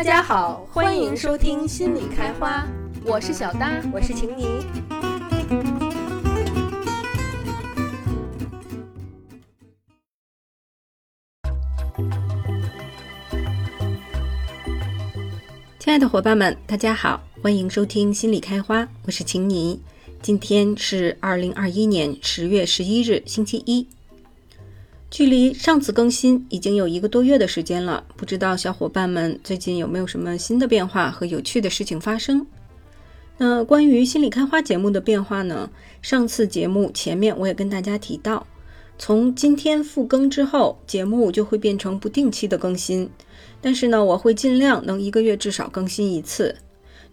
大家好，欢迎收听心理开花，我是小搭，我是晴妮。亲爱的伙伴们，大家好，欢迎收听心理开花，我是晴妮。今天是二零二一年十月十一日，星期一。距离上次更新已经有一个多月的时间了，不知道小伙伴们最近有没有什么新的变化和有趣的事情发生？那关于心理开花节目的变化呢？上次节目前面我也跟大家提到，从今天复更之后，节目就会变成不定期的更新，但是呢，我会尽量能一个月至少更新一次。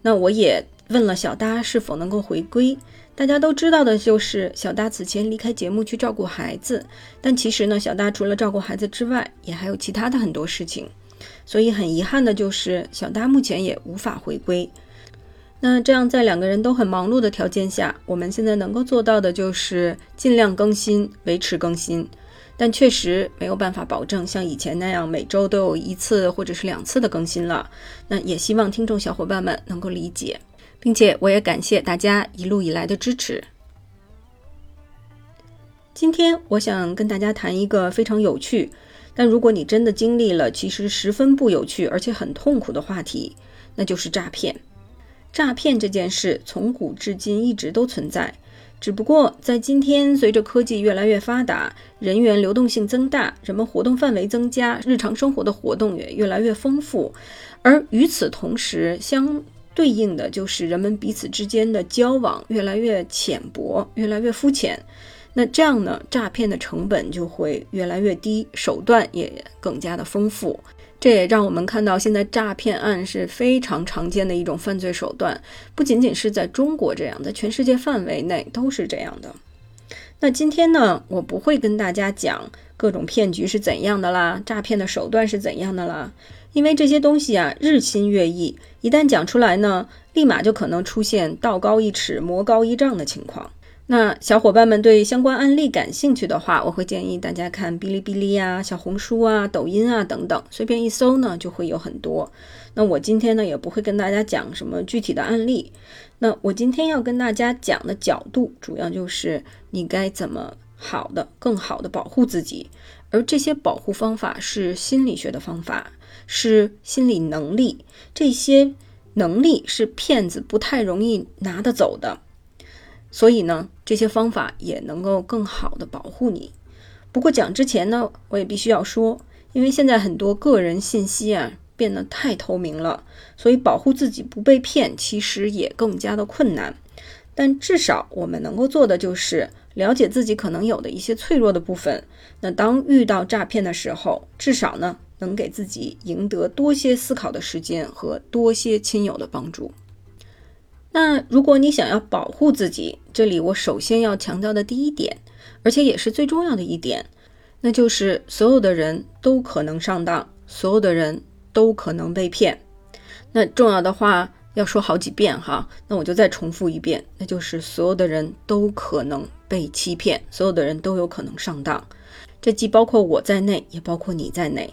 那我也问了小搭是否能够回归。大家都知道的就是，小大此前离开节目去照顾孩子，但其实呢，小大除了照顾孩子之外，也还有其他的很多事情，所以很遗憾的就是，小大目前也无法回归。那这样在两个人都很忙碌的条件下，我们现在能够做到的就是尽量更新，维持更新，但确实没有办法保证像以前那样每周都有一次或者是两次的更新了。那也希望听众小伙伴们能够理解。并且我也感谢大家一路以来的支持。今天我想跟大家谈一个非常有趣，但如果你真的经历了，其实十分不有趣而且很痛苦的话题，那就是诈骗。诈骗这件事从古至今一直都存在，只不过在今天，随着科技越来越发达，人员流动性增大，人们活动范围增加，日常生活的活动也越来越丰富，而与此同时，相对应的就是人们彼此之间的交往越来越浅薄，越来越肤浅。那这样呢，诈骗的成本就会越来越低，手段也更加的丰富。这也让我们看到，现在诈骗案是非常常见的一种犯罪手段，不仅仅是在中国这样，在全世界范围内都是这样的。那今天呢，我不会跟大家讲各种骗局是怎样的啦，诈骗的手段是怎样的啦。因为这些东西啊，日新月异，一旦讲出来呢，立马就可能出现道高一尺，魔高一丈的情况。那小伙伴们对相关案例感兴趣的话，我会建议大家看哔哩哔哩啊、小红书啊、抖音啊等等，随便一搜呢，就会有很多。那我今天呢，也不会跟大家讲什么具体的案例。那我今天要跟大家讲的角度，主要就是你该怎么好的、更好的保护自己，而这些保护方法是心理学的方法。是心理能力，这些能力是骗子不太容易拿得走的，所以呢，这些方法也能够更好的保护你。不过讲之前呢，我也必须要说，因为现在很多个人信息啊变得太透明了，所以保护自己不被骗，其实也更加的困难。但至少我们能够做的就是了解自己可能有的一些脆弱的部分。那当遇到诈骗的时候，至少呢。能给自己赢得多些思考的时间和多些亲友的帮助。那如果你想要保护自己，这里我首先要强调的第一点，而且也是最重要的一点，那就是所有的人都可能上当，所有的人都可能被骗。那重要的话要说好几遍哈，那我就再重复一遍，那就是所有的人都可能被欺骗，所有的人都有可能上当。这既包括我在内，也包括你在内。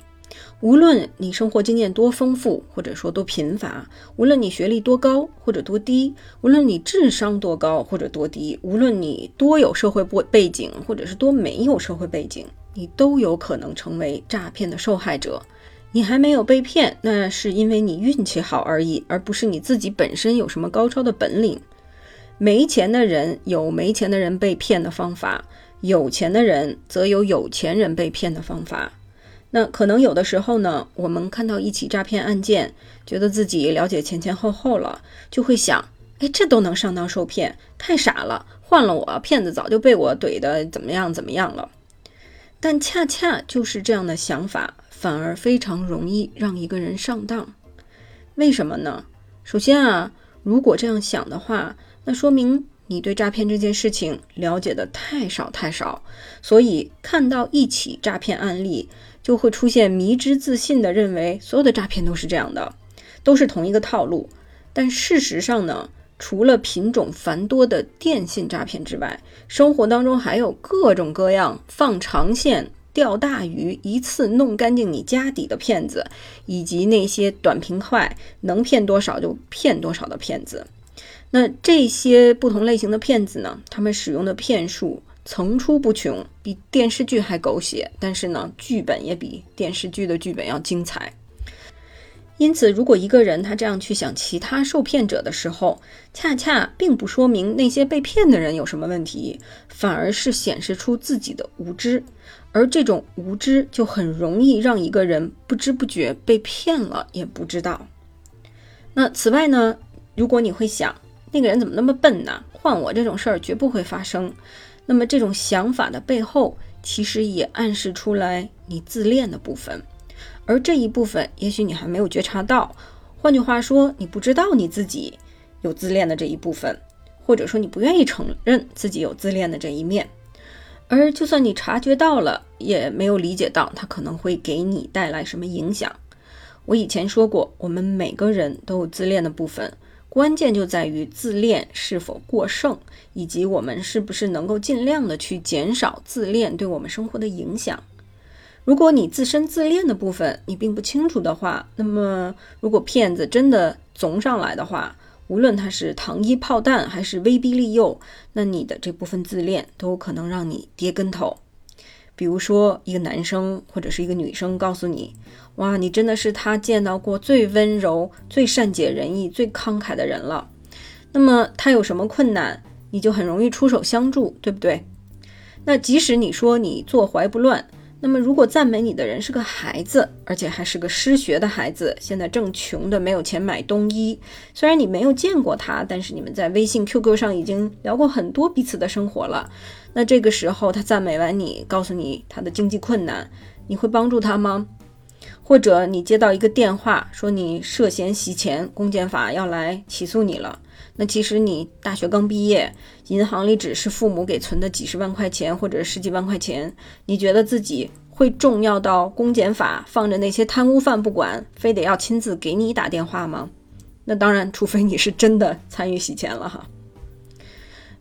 无论你生活经验多丰富，或者说多贫乏；无论你学历多高或者多低；无论你智商多高或者多低；无论你多有社会背背景，或者是多没有社会背景，你都有可能成为诈骗的受害者。你还没有被骗，那是因为你运气好而已，而不是你自己本身有什么高超的本领。没钱的人有没钱的人被骗的方法，有钱的人则有有钱人被骗的方法。那可能有的时候呢，我们看到一起诈骗案件，觉得自己了解前前后后了，就会想，哎，这都能上当受骗，太傻了。换了我，骗子早就被我怼的怎么样怎么样了。但恰恰就是这样的想法，反而非常容易让一个人上当。为什么呢？首先啊，如果这样想的话，那说明你对诈骗这件事情了解的太少太少，所以看到一起诈骗案例。就会出现迷之自信的认为所有的诈骗都是这样的，都是同一个套路。但事实上呢，除了品种繁多的电信诈骗之外，生活当中还有各种各样放长线钓大鱼一次弄干净你家底的骗子，以及那些短平快能骗多少就骗多少的骗子。那这些不同类型的骗子呢，他们使用的骗术层出不穷，比电视剧还狗血，但是呢，剧本也比电视剧的剧本要精彩。因此，如果一个人他这样去想其他受骗者的时候，恰恰并不说明那些被骗的人有什么问题，反而是显示出自己的无知，而这种无知就很容易让一个人不知不觉被骗了，也不知道。那此外呢，如果你会想那个人怎么那么笨呢？换我这种事儿绝不会发生。那么这种想法的背后，其实也暗示出来你自恋的部分。而这一部分，也许你还没有觉察到。换句话说，你不知道你自己有自恋的这一部分，或者说你不愿意承认自己有自恋的这一面。而就算你察觉到了，也没有理解到它可能会给你带来什么影响。我以前说过，我们每个人都有自恋的部分，关键就在于自恋是否过剩，以及我们是不是能够尽量的去减少自恋对我们生活的影响。如果你自身自恋的部分你并不清楚的话，那么如果骗子真的总上来的话，无论他是糖衣炮弹还是威逼利诱，那你的这部分自恋都有可能让你跌跟头。比如说，一个男生或者是一个女生告诉你：“哇，你真的是他见到过最温柔、最善解人意、最慷慨的人了。”那么他有什么困难，你就很容易出手相助，对不对？那即使你说你坐怀不乱。那么，如果赞美你的人是个孩子，而且还是个失学的孩子，现在正穷的没有钱买冬衣，虽然你没有见过他，但是你们在微信、QQ 上已经聊过很多彼此的生活了。那这个时候，他赞美完你，告诉你他的经济困难，你会帮助他吗？或者你接到一个电话，说你涉嫌洗钱，公检法要来起诉你了。那其实你大学刚毕业，银行里只是父母给存的几十万块钱或者十几万块钱，你觉得自己会重要到公检法放着那些贪污犯不管，非得要亲自给你打电话吗？那当然，除非你是真的参与洗钱了哈。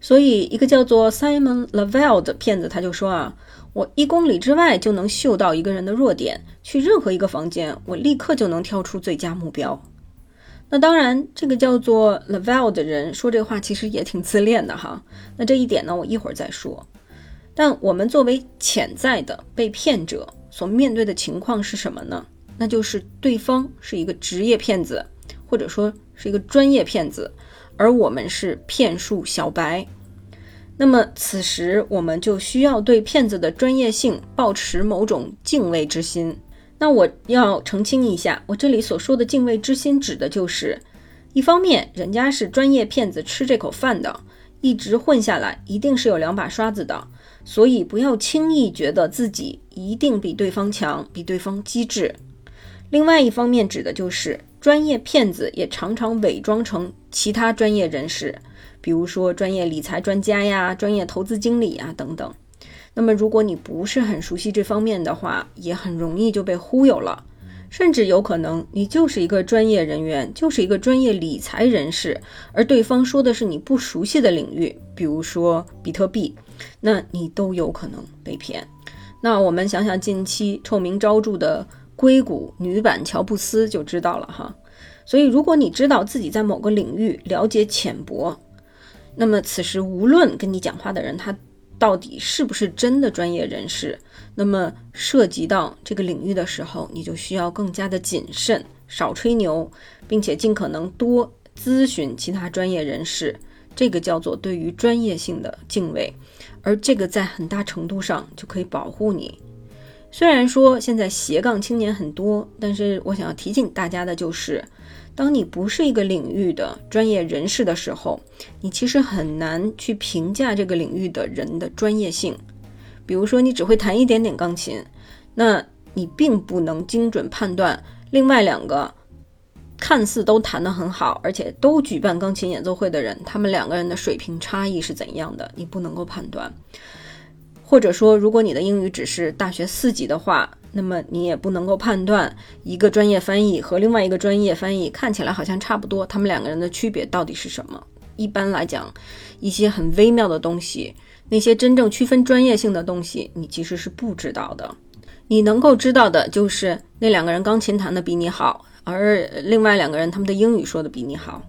所以，一个叫做 Simon Lavelle 的骗子他就说啊，我一公里之外就能嗅到一个人的弱点，去任何一个房间，我立刻就能挑出最佳目标。那当然，这个叫做 Laval 的人说这话其实也挺自恋的哈。那这一点呢，我一会儿再说。但我们作为潜在的被骗者所面对的情况是什么呢？那就是对方是一个职业骗子，或者说是一个专业骗子，而我们是骗术小白。那么此时我们就需要对骗子的专业性保持某种敬畏之心。那我要澄清一下，我这里所说的敬畏之心，指的就是，一方面人家是专业骗子，吃这口饭的，一直混下来，一定是有两把刷子的，所以不要轻易觉得自己一定比对方强，比对方机智。另外一方面指的就是，专业骗子也常常伪装成其他专业人士，比如说专业理财专家呀、专业投资经理呀等等。那么，如果你不是很熟悉这方面的话，也很容易就被忽悠了，甚至有可能你就是一个专业人员，就是一个专业理财人士，而对方说的是你不熟悉的领域，比如说比特币，那你都有可能被骗。那我们想想近期臭名昭著的硅谷女版乔布斯就知道了哈。所以，如果你知道自己在某个领域了解浅薄，那么此时无论跟你讲话的人他。到底是不是真的专业人士？那么涉及到这个领域的时候，你就需要更加的谨慎，少吹牛，并且尽可能多咨询其他专业人士。这个叫做对于专业性的敬畏，而这个在很大程度上就可以保护你。虽然说现在斜杠青年很多，但是我想要提醒大家的就是。当你不是一个领域的专业人士的时候，你其实很难去评价这个领域的人的专业性。比如说，你只会弹一点点钢琴，那你并不能精准判断另外两个看似都弹得很好，而且都举办钢琴演奏会的人，他们两个人的水平差异是怎样的，你不能够判断。或者说，如果你的英语只是大学四级的话，那么你也不能够判断一个专业翻译和另外一个专业翻译看起来好像差不多，他们两个人的区别到底是什么？一般来讲，一些很微妙的东西，那些真正区分专业性的东西，你其实是不知道的。你能够知道的就是那两个人钢琴弹的比你好，而另外两个人他们的英语说的比你好。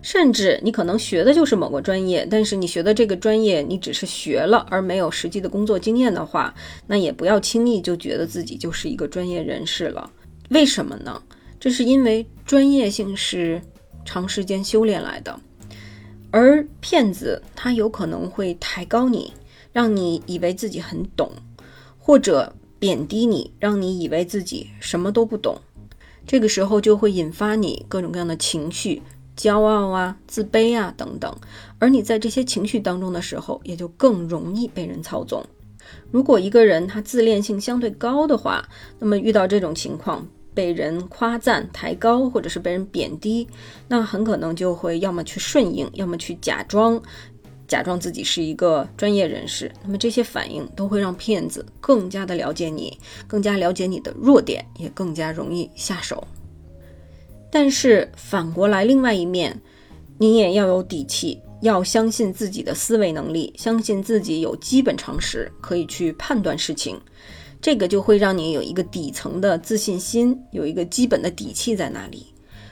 甚至你可能学的就是某个专业，但是你学的这个专业你只是学了而没有实际的工作经验的话，那也不要轻易就觉得自己就是一个专业人士了。为什么呢？这是因为专业性是长时间修炼来的，而骗子他有可能会抬高你，让你以为自己很懂，或者贬低你，让你以为自己什么都不懂。这个时候就会引发你各种各样的情绪。骄傲啊，自卑啊，等等，而你在这些情绪当中的时候，也就更容易被人操纵。如果一个人他自恋性相对高的话，那么遇到这种情况，被人夸赞、抬高，或者是被人贬低，那很可能就会要么去顺应，要么去假装，假装自己是一个专业人士。那么这些反应都会让骗子更加的了解你，更加了解你的弱点，也更加容易下手。但是反过来，另外一面，你也要有底气，要相信自己的思维能力，相信自己有基本常识，可以去判断事情。这个就会让你有一个底层的自信心，有一个基本的底气在那里。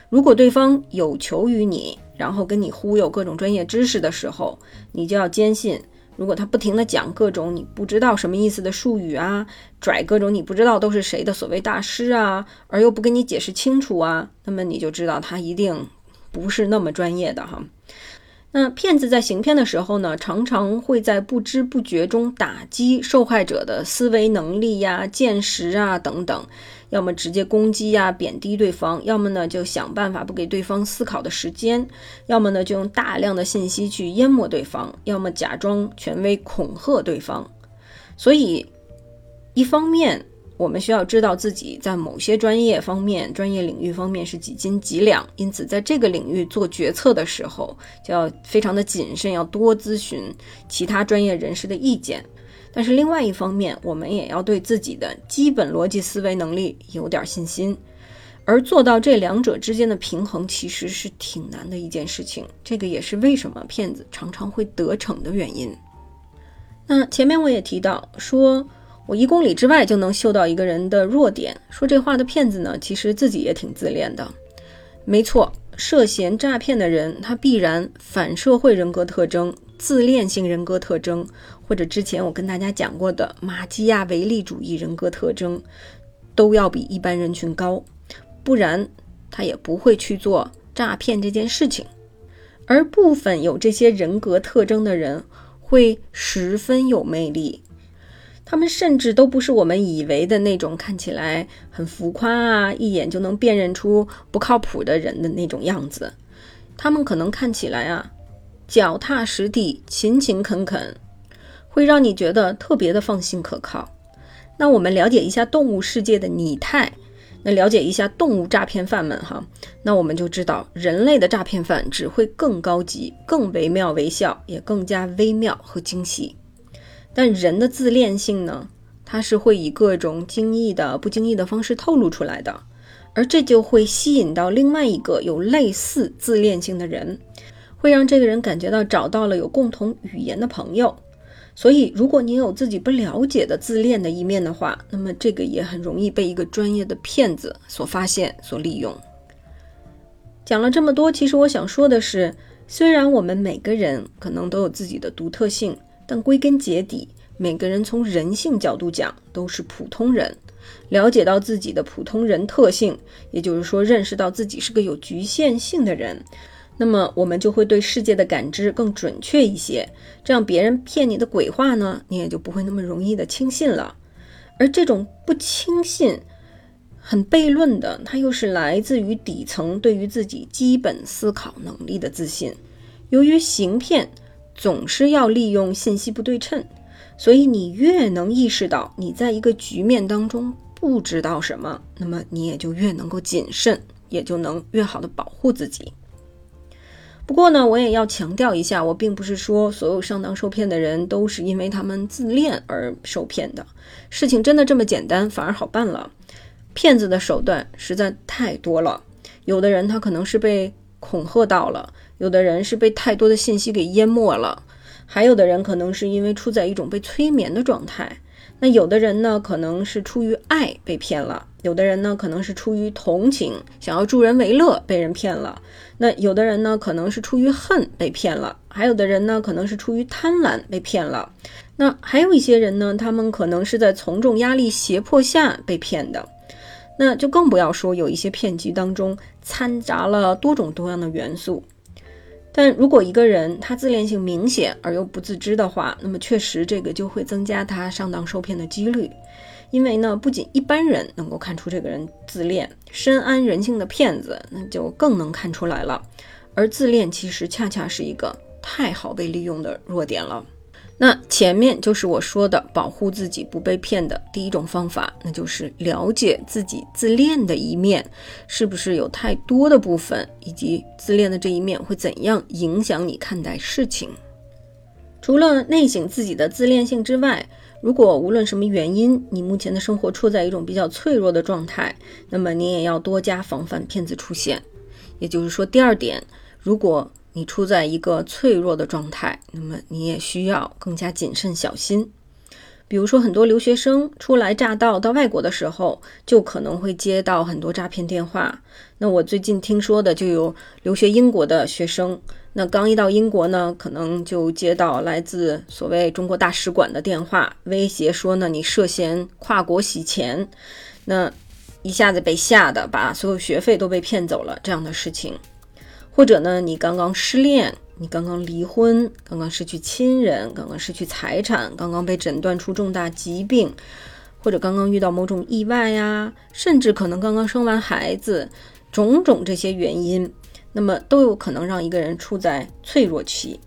如果对方有求于你，然后跟你忽悠各种专业知识的时候，你就要坚信。如果他不停的讲各种你不知道什么意思的术语啊，拽各种你不知道都是谁的所谓大师啊，而又不跟你解释清楚啊，那么你就知道他一定不是那么专业的哈。那骗子在行骗的时候呢，常常会在不知不觉中打击受害者的思维能力呀、见识啊等等。要么直接攻击呀、贬低对方，要么呢就想办法不给对方思考的时间，要么呢就用大量的信息去淹没对方，要么假装权威恐吓对方。所以，一方面我们需要知道自己在某些专业方面、专业领域方面是几斤几两，因此在这个领域做决策的时候就要非常的谨慎，要多咨询其他专业人士的意见。但是另外一方面，我们也要对自己的基本逻辑思维能力有点信心，而做到这两者之间的平衡，其实是挺难的一件事情。这个也是为什么骗子常常会得逞的原因。那前面我也提到，说我一公里之外就能嗅到一个人的弱点。说这话的骗子呢，其实自己也挺自恋的。没错，涉嫌诈骗的人，他必然反社会人格特征。自恋性人格特征，或者之前我跟大家讲过的马基亚维利主义人格特征，都要比一般人群高，不然他也不会去做诈骗这件事情。而部分有这些人格特征的人，会十分有魅力，他们甚至都不是我们以为的那种看起来很浮夸啊，一眼就能辨认出不靠谱的人的那种样子，他们可能看起来啊。脚踏实地、勤勤恳恳，会让你觉得特别的放心可靠。那我们了解一下动物世界的拟态，那了解一下动物诈骗犯们哈，那我们就知道人类的诈骗犯只会更高级、更惟妙惟肖，也更加微妙和惊喜。但人的自恋性呢，它是会以各种惊异的、不经意的方式透露出来的，而这就会吸引到另外一个有类似自恋性的人。会让这个人感觉到找到了有共同语言的朋友，所以如果你有自己不了解的自恋的一面的话，那么这个也很容易被一个专业的骗子所发现、所利用。讲了这么多，其实我想说的是，虽然我们每个人可能都有自己的独特性，但归根结底，每个人从人性角度讲都是普通人。了解到自己的普通人特性，也就是说，认识到自己是个有局限性的人。那么我们就会对世界的感知更准确一些，这样别人骗你的鬼话呢，你也就不会那么容易的轻信了。而这种不轻信、很悖论的，它又是来自于底层对于自己基本思考能力的自信。由于行骗总是要利用信息不对称，所以你越能意识到你在一个局面当中不知道什么，那么你也就越能够谨慎，也就能越好的保护自己。不过呢，我也要强调一下，我并不是说所有上当受骗的人都是因为他们自恋而受骗的。事情真的这么简单，反而好办了。骗子的手段实在太多了，有的人他可能是被恐吓到了，有的人是被太多的信息给淹没了，还有的人可能是因为处在一种被催眠的状态。那有的人呢，可能是出于爱被骗了；有的人呢，可能是出于同情，想要助人为乐被人骗了；那有的人呢，可能是出于恨被骗了；还有的人呢，可能是出于贪婪被骗了。那还有一些人呢，他们可能是在从众压力胁迫下被骗的。那就更不要说有一些骗局当中掺杂了多种多样的元素。但如果一个人他自恋性明显而又不自知的话，那么确实这个就会增加他上当受骗的几率。因为呢，不仅一般人能够看出这个人自恋，深谙人性的骗子那就更能看出来了。而自恋其实恰恰是一个太好被利用的弱点了。那前面就是我说的保护自己不被骗的第一种方法，那就是了解自己自恋的一面是不是有太多的部分，以及自恋的这一面会怎样影响你看待事情。除了内省自己的自恋性之外，如果无论什么原因，你目前的生活处在一种比较脆弱的状态，那么你也要多加防范骗子出现。也就是说，第二点，如果你处在一个脆弱的状态，那么你也需要更加谨慎小心。比如说，很多留学生初来乍到到外国的时候，就可能会接到很多诈骗电话。那我最近听说的就有留学英国的学生，那刚一到英国呢，可能就接到来自所谓中国大使馆的电话，威胁说呢你涉嫌跨国洗钱，那一下子被吓得把所有学费都被骗走了这样的事情。或者呢，你刚刚失恋，你刚刚离婚，刚刚失去亲人，刚刚失去财产，刚刚被诊断出重大疾病，或者刚刚遇到某种意外呀，甚至可能刚刚生完孩子，种种这些原因，那么都有可能让一个人处在脆弱期。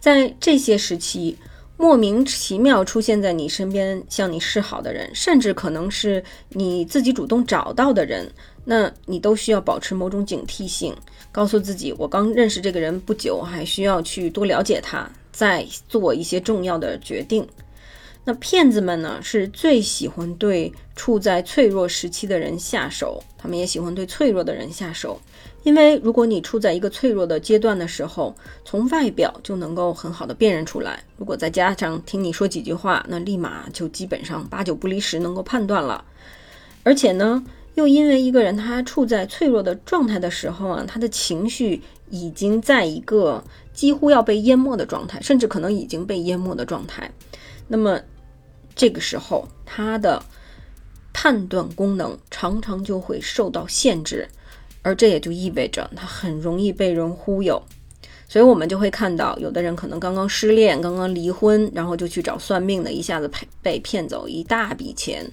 在这些时期，莫名其妙出现在你身边向你示好的人，甚至可能是你自己主动找到的人。那你都需要保持某种警惕性，告诉自己，我刚认识这个人不久，还需要去多了解他，再做一些重要的决定。那骗子们呢，是最喜欢对处在脆弱时期的人下手，他们也喜欢对脆弱的人下手，因为如果你处在一个脆弱的阶段的时候，从外表就能够很好的辨认出来。如果再加上听你说几句话，那立马就基本上八九不离十能够判断了，而且呢。又因为一个人他处在脆弱的状态的时候啊，他的情绪已经在一个几乎要被淹没的状态，甚至可能已经被淹没的状态。那么这个时候，他的判断功能常常就会受到限制，而这也就意味着他很容易被人忽悠。所以我们就会看到，有的人可能刚刚失恋、刚刚离婚，然后就去找算命的，一下子被被骗走一大笔钱。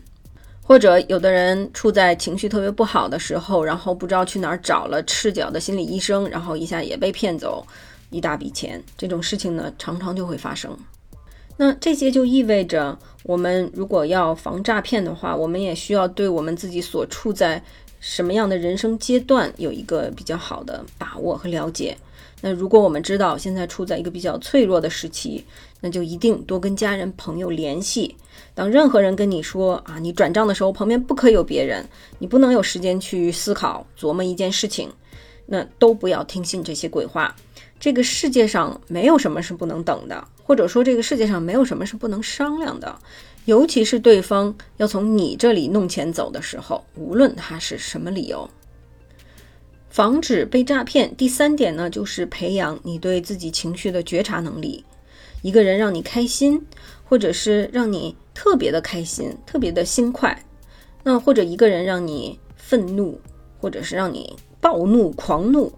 或者有的人处在情绪特别不好的时候，然后不知道去哪儿找了赤脚的心理医生，然后一下也被骗走一大笔钱。这种事情呢，常常就会发生。那这些就意味着，我们如果要防诈骗的话，我们也需要对我们自己所处在什么样的人生阶段有一个比较好的把握和了解。那如果我们知道现在处在一个比较脆弱的时期，那就一定多跟家人朋友联系。当任何人跟你说啊，你转账的时候旁边不可以有别人，你不能有时间去思考琢磨一件事情，那都不要听信这些鬼话。这个世界上没有什么是不能等的，或者说这个世界上没有什么是不能商量的。尤其是对方要从你这里弄钱走的时候，无论他是什么理由。防止被诈骗，第三点呢，就是培养你对自己情绪的觉察能力。一个人让你开心，或者是让你特别的开心、特别的心快，那或者一个人让你愤怒，或者是让你暴怒、狂怒，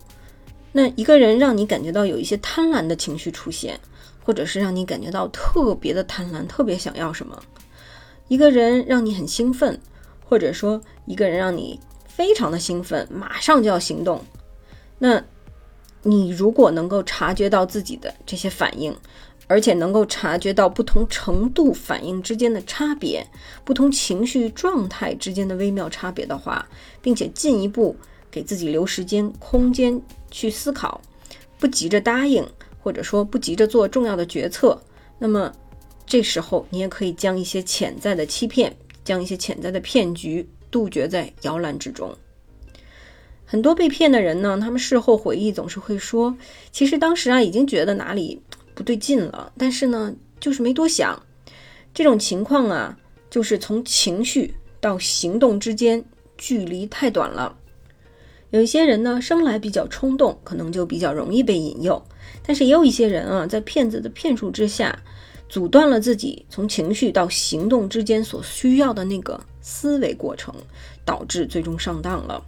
那一个人让你感觉到有一些贪婪的情绪出现，或者是让你感觉到特别的贪婪、特别想要什么，一个人让你很兴奋，或者说一个人让你。非常的兴奋，马上就要行动。那，你如果能够察觉到自己的这些反应，而且能够察觉到不同程度反应之间的差别，不同情绪状态之间的微妙差别的话，并且进一步给自己留时间、空间去思考，不急着答应，或者说不急着做重要的决策，那么这时候你也可以将一些潜在的欺骗，将一些潜在的骗局。杜绝在摇篮之中。很多被骗的人呢，他们事后回忆总是会说：“其实当时啊，已经觉得哪里不对劲了，但是呢，就是没多想。”这种情况啊，就是从情绪到行动之间距离太短了。有一些人呢，生来比较冲动，可能就比较容易被引诱；但是也有一些人啊，在骗子的骗术之下，阻断了自己从情绪到行动之间所需要的那个思维过程，导致最终上当了。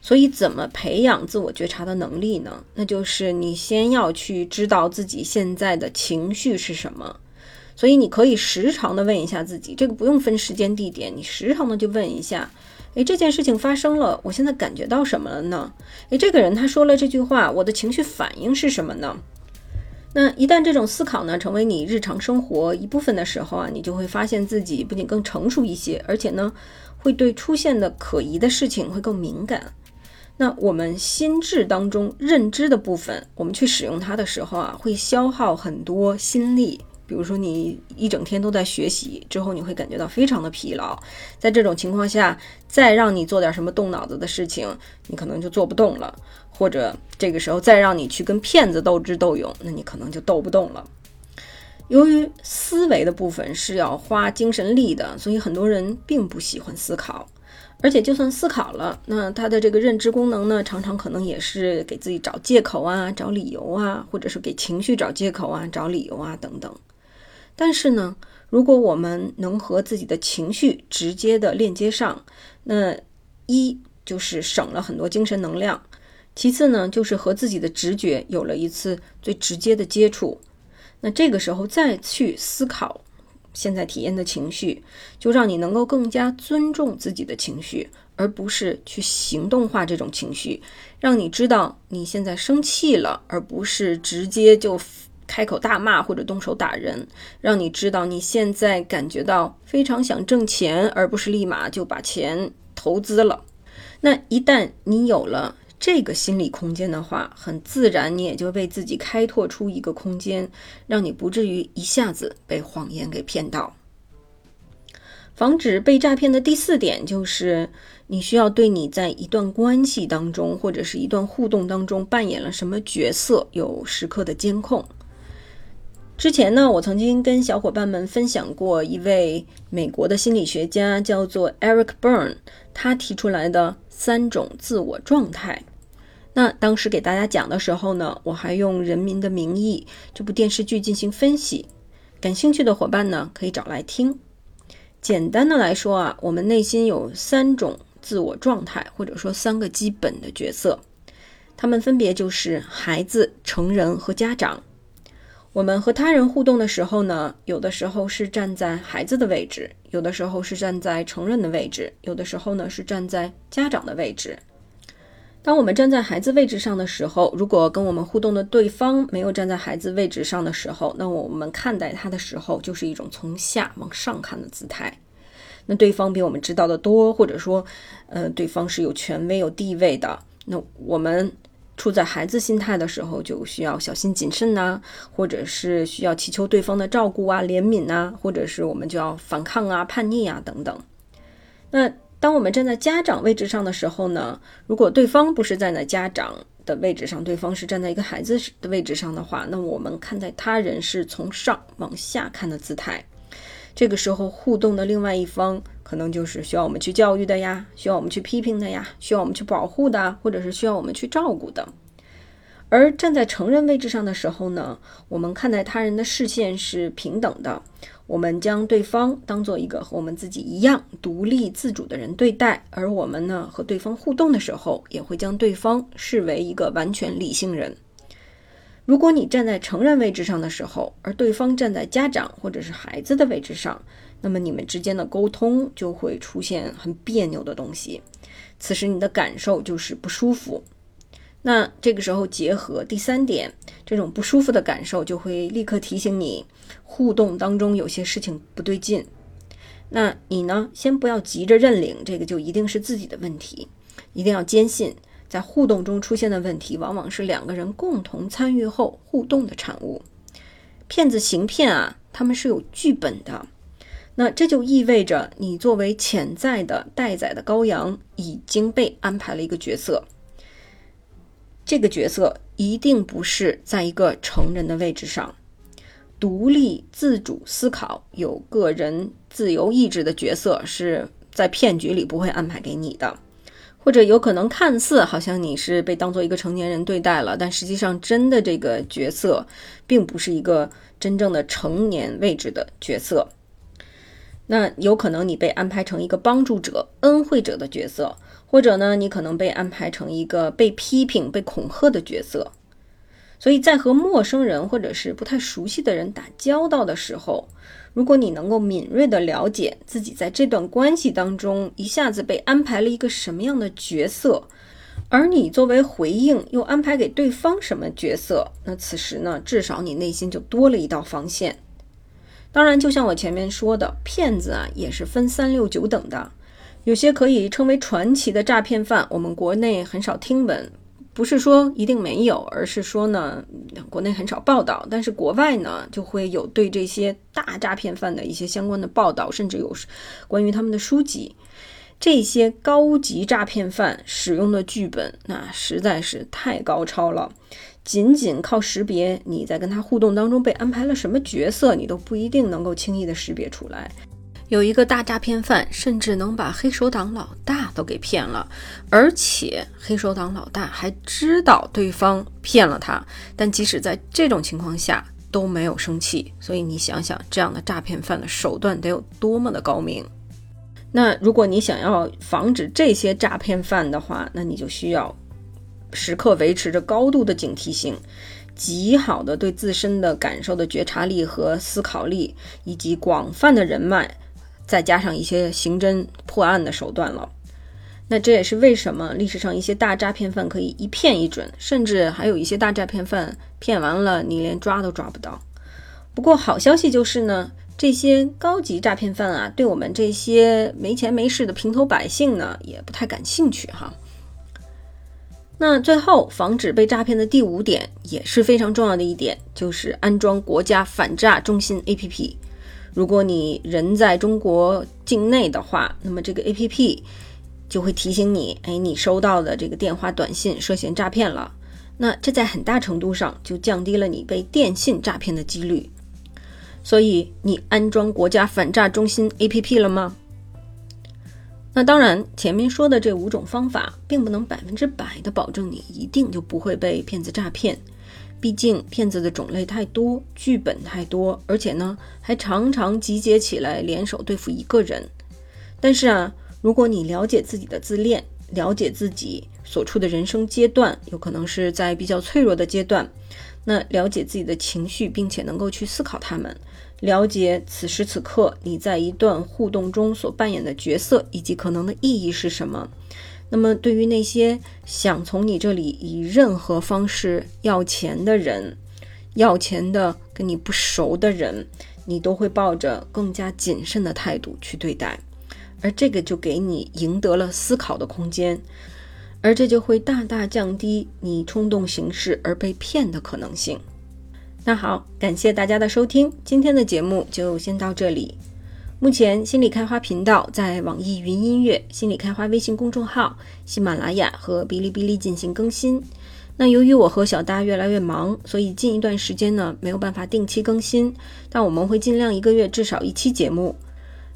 所以，怎么培养自我觉察的能力呢？那就是你先要去知道自己现在的情绪是什么。所以，你可以时常的问一下自己，这个不用分时间地点，你时常的就问一下。诶，这件事情发生了，我现在感觉到什么了呢？诶，这个人他说了这句话，我的情绪反应是什么呢？那一旦这种思考呢成为你日常生活一部分的时候啊，你就会发现自己不仅更成熟一些，而且呢会对出现的可疑的事情会更敏感。那我们心智当中认知的部分，我们去使用它的时候啊，会消耗很多心力。比如说，你一整天都在学习之后，你会感觉到非常的疲劳。在这种情况下，再让你做点什么动脑子的事情，你可能就做不动了。或者这个时候再让你去跟骗子斗智斗勇，那你可能就斗不动了。由于思维的部分是要花精神力的，所以很多人并不喜欢思考。而且就算思考了，那他的这个认知功能呢，常常可能也是给自己找借口啊、找理由啊，或者是给情绪找借口啊、找理由啊等等。但是呢，如果我们能和自己的情绪直接的链接上，那一就是省了很多精神能量；其次呢，就是和自己的直觉有了一次最直接的接触。那这个时候再去思考现在体验的情绪，就让你能够更加尊重自己的情绪，而不是去行动化这种情绪，让你知道你现在生气了，而不是直接就。开口大骂或者动手打人，让你知道你现在感觉到非常想挣钱，而不是立马就把钱投资了。那一旦你有了这个心理空间的话，很自然你也就为自己开拓出一个空间，让你不至于一下子被谎言给骗到。防止被诈骗的第四点就是，你需要对你在一段关系当中或者是一段互动当中扮演了什么角色有时刻的监控。之前呢，我曾经跟小伙伴们分享过一位美国的心理学家，叫做 Eric Byrne，他提出来的三种自我状态。那当时给大家讲的时候呢，我还用《人民的名义》这部电视剧进行分析。感兴趣的伙伴呢，可以找来听。简单的来说啊，我们内心有三种自我状态，或者说三个基本的角色，他们分别就是孩子、成人和家长。我们和他人互动的时候呢，有的时候是站在孩子的位置，有的时候是站在成人的位置，有的时候呢是站在家长的位置。当我们站在孩子位置上的时候，如果跟我们互动的对方没有站在孩子位置上的时候，那我们看待他的时候就是一种从下往上看的姿态。那对方比我们知道的多，或者说，呃，对方是有权威、有地位的，那我们。处在孩子心态的时候，就需要小心谨慎呐，或者是需要祈求对方的照顾啊、怜悯呐，或者是我们就要反抗啊、叛逆啊等等。那当我们站在家长位置上的时候呢，如果对方不是站在家长的位置上，对方是站在一个孩子的位置上的话，那我们看待他人是从上往下看的姿态。这个时候互动的另外一方。可能就是需要我们去教育的呀，需要我们去批评的呀，需要我们去保护的，或者是需要我们去照顾的。而站在成人位置上的时候呢，我们看待他人的视线是平等的，我们将对方当做一个和我们自己一样独立自主的人对待，而我们呢和对方互动的时候，也会将对方视为一个完全理性人。如果你站在成人位置上的时候，而对方站在家长或者是孩子的位置上，那么你们之间的沟通就会出现很别扭的东西，此时你的感受就是不舒服。那这个时候结合第三点，这种不舒服的感受就会立刻提醒你，互动当中有些事情不对劲。那你呢，先不要急着认领这个就一定是自己的问题，一定要坚信，在互动中出现的问题，往往是两个人共同参与后互动的产物。骗子行骗啊，他们是有剧本的。那这就意味着，你作为潜在的待宰的羔羊，已经被安排了一个角色。这个角色一定不是在一个成人的位置上。独立自主思考、有个人自由意志的角色是在骗局里不会安排给你的，或者有可能看似好像你是被当做一个成年人对待了，但实际上真的这个角色并不是一个真正的成年位置的角色。那有可能你被安排成一个帮助者、恩惠者的角色，或者呢，你可能被安排成一个被批评、被恐吓的角色。所以在和陌生人或者是不太熟悉的人打交道的时候，如果你能够敏锐地了解自己在这段关系当中一下子被安排了一个什么样的角色，而你作为回应又安排给对方什么角色，那此时呢，至少你内心就多了一道防线。当然，就像我前面说的，骗子啊也是分三六九等的。有些可以称为传奇的诈骗犯，我们国内很少听闻，不是说一定没有，而是说呢，国内很少报道。但是国外呢，就会有对这些大诈骗犯的一些相关的报道，甚至有关于他们的书籍。这些高级诈骗犯使用的剧本，那实在是太高超了。仅仅靠识别你在跟他互动当中被安排了什么角色，你都不一定能够轻易的识别出来。有一个大诈骗犯，甚至能把黑手党老大都给骗了，而且黑手党老大还知道对方骗了他，但即使在这种情况下都没有生气。所以你想想，这样的诈骗犯的手段得有多么的高明？那如果你想要防止这些诈骗犯的话，那你就需要。时刻维持着高度的警惕性，极好的对自身的感受的觉察力和思考力，以及广泛的人脉，再加上一些刑侦破案的手段了。那这也是为什么历史上一些大诈骗犯可以一骗一准，甚至还有一些大诈骗犯骗完了你连抓都抓不到。不过好消息就是呢，这些高级诈骗犯啊，对我们这些没钱没势的平头百姓呢，也不太感兴趣哈。那最后，防止被诈骗的第五点也是非常重要的一点，就是安装国家反诈中心 APP。如果你人在中国境内的话，那么这个 APP 就会提醒你，哎，你收到的这个电话短信涉嫌诈骗了。那这在很大程度上就降低了你被电信诈骗的几率。所以，你安装国家反诈中心 APP 了吗？那当然，前面说的这五种方法，并不能百分之百的保证你一定就不会被骗子诈骗。毕竟骗子的种类太多，剧本太多，而且呢，还常常集结起来联手对付一个人。但是啊，如果你了解自己的自恋，了解自己所处的人生阶段，有可能是在比较脆弱的阶段，那了解自己的情绪，并且能够去思考他们。了解此时此刻你在一段互动中所扮演的角色以及可能的意义是什么。那么，对于那些想从你这里以任何方式要钱的人，要钱的跟你不熟的人，你都会抱着更加谨慎的态度去对待，而这个就给你赢得了思考的空间，而这就会大大降低你冲动行事而被骗的可能性。那好，感谢大家的收听，今天的节目就先到这里。目前心理开花频道在网易云音乐、心理开花微信公众号、喜马拉雅和哔哩哔哩进行更新。那由于我和小搭越来越忙，所以近一段时间呢没有办法定期更新，但我们会尽量一个月至少一期节目。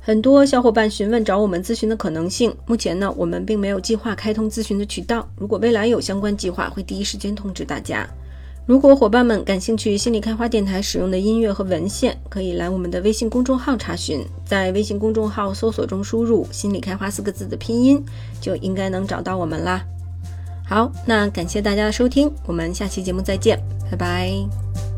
很多小伙伴询问找我们咨询的可能性，目前呢我们并没有计划开通咨询的渠道，如果未来有相关计划，会第一时间通知大家。如果伙伴们感兴趣心理开花电台使用的音乐和文献，可以来我们的微信公众号查询，在微信公众号搜索中输入“心理开花”四个字的拼音，就应该能找到我们啦。好，那感谢大家的收听，我们下期节目再见，拜拜。